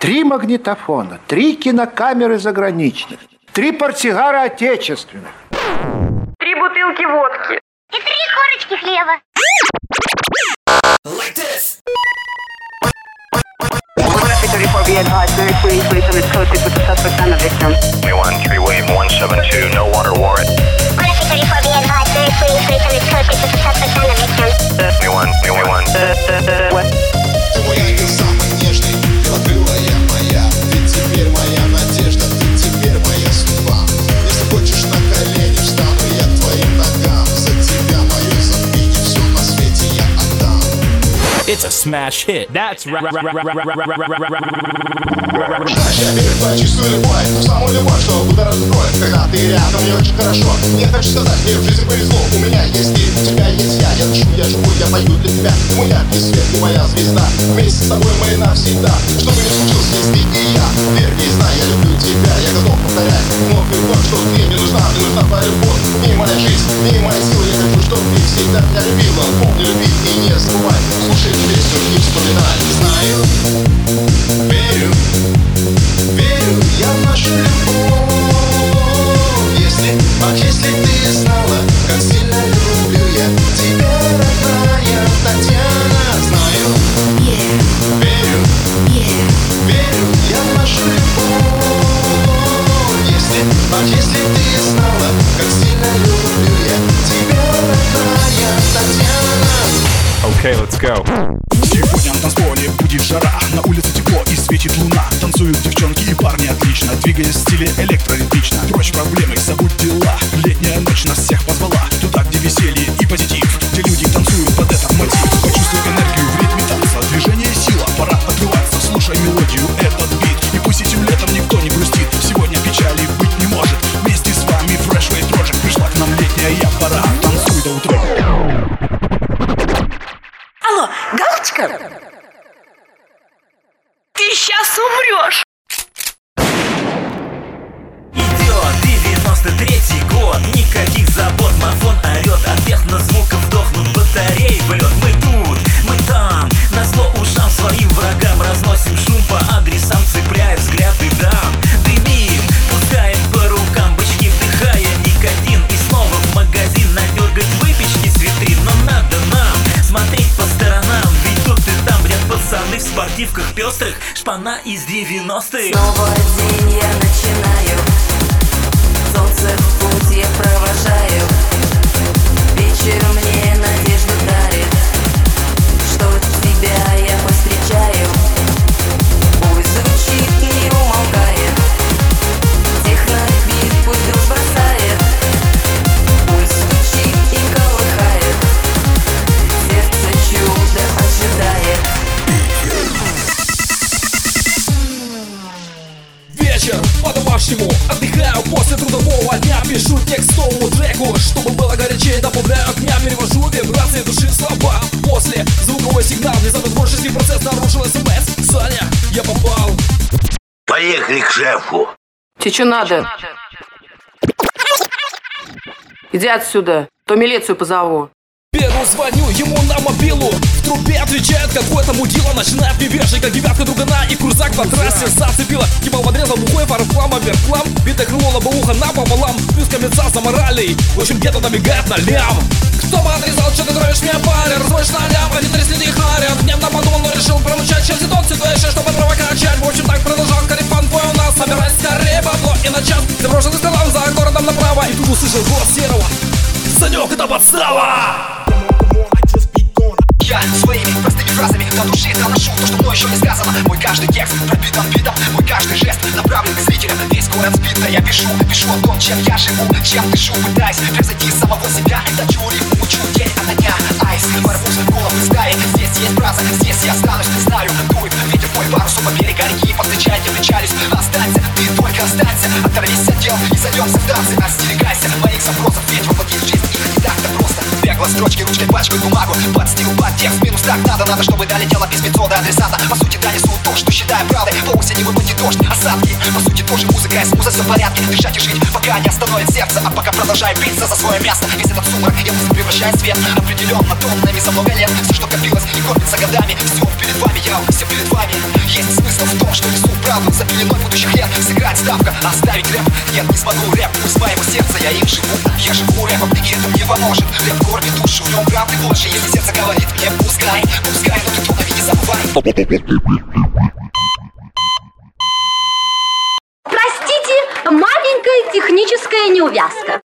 Три магнитофона, три кинокамеры заграничных, три портсигара отечественных. Три бутылки водки. И три корочки хлеба. Like this. Three no water warrant. It's a smash hit. That's right. Я верю в твою чистую любовь, в самую любовь, что будоражит кровь Когда ты рядом, мне очень хорошо Мне хочу сказать, мне в жизни повезло У меня есть ты, у тебя есть я Я дышу, я живу, я пою для тебя Ты мой яркий свет, ты моя звезда Вместе с тобой мы навсегда Что бы ни случилось, Ах, если ты знала Как сильно люблю я тебя, родная Татьяна Знаю, верю, верю. Я в нашу любовь. Если ты знала Как сильно люблю я тебя, родная Татьяна Okay, let's go. Сегодня на танцполе будет жара На улице тепло и светит луна Танцуют девчонки и парни отлично Двигаясь в стиле электроритмично Прочь проблемы, забудь дела Летняя ночь нас Алло, галочка? Ты сейчас умрешь. Идет 93-й год сторонам. Ведь тут и там ряд пацаны в спортивках пестрых Шпана из 90-х Снова день я начинаю. Солнце в путь я провожаю текстовому треку Чтобы было горячее, добавляю огня Перевожу вибрации души слова После звуковой сигнал Внезапно творческий процесс нарушил смс Саня, я попал Поехали к шефу. Тебе что надо? Иди отсюда, то милицию позову. Беру, звоню ему на мобилу. В трубе отвечает какой-то мудила Начинает мне вешать, как девятка другана. И курзак по трассе зацепила. Ебал подрезал бухой, фарфлам, оверклам Битое крыло лобоуха напополам. Плюс коммерца за моралей В общем, где-то набегает на лям. Кто бы отрезал, что ты травишь меня парень Разводишь на лям, они трясли не харят Гневно подумал, но решил промычать Через итог ситуация, чтобы качать В общем, так продолжал Карифан твой у нас. Собирай скорее бабло и на час Ты брошенный за городом направо. И тут услышал голос серого. Санек, это подстава! Души доношу то, что мной еще не сказано. Мой каждый текст пропитан битом, мой каждый жест направлен к зрителям. Весь город сбит, да я пишу, пишу о том, чем я живу, чем дышу Пытаясь превзойти самого себя, точу рифму, учу день ото дня. Айс, ворвусь в головы стаи, здесь есть браза, здесь я останусь, не знаю Дует ветер мой парусу по берега реки, повстречайте, причались Останься, ты только останься, оторвись от дел и зайдемся в танцы Остерегайся моих запросов, ведь воплотить жизнь их не так-то Бегло строчки, ручкой пачкают бумагу, под стил, под текст, минус так надо, надо, чтобы долетело письмецо до адресата. По сути, да, несу то, что считаю правдой, по осени выпадет дождь, осадки. По сути, тоже музыка, из музы все в порядке. Дышать и жить, пока не остановит сердце А продолжаю биться за свое место. Весь этот сумрак я мысль превращаю в свет. Определенно тоннами за много лет Все, что копилось и копится годами Все перед вами, я, все перед вами. Есть смысл в том, что несу правду За пеленой будущих лет. Сыграть ставка Оставить рэп, нет, не смогу рэп Пусть моего сердца. Я им живу Я живу рэпом, и это мне поможет. Рэп кормит душу, в нем правды больше. Если сердце говорит мне пускай, пускай Но ты тонами не забывай. Простите, маленькая техническая неувязка.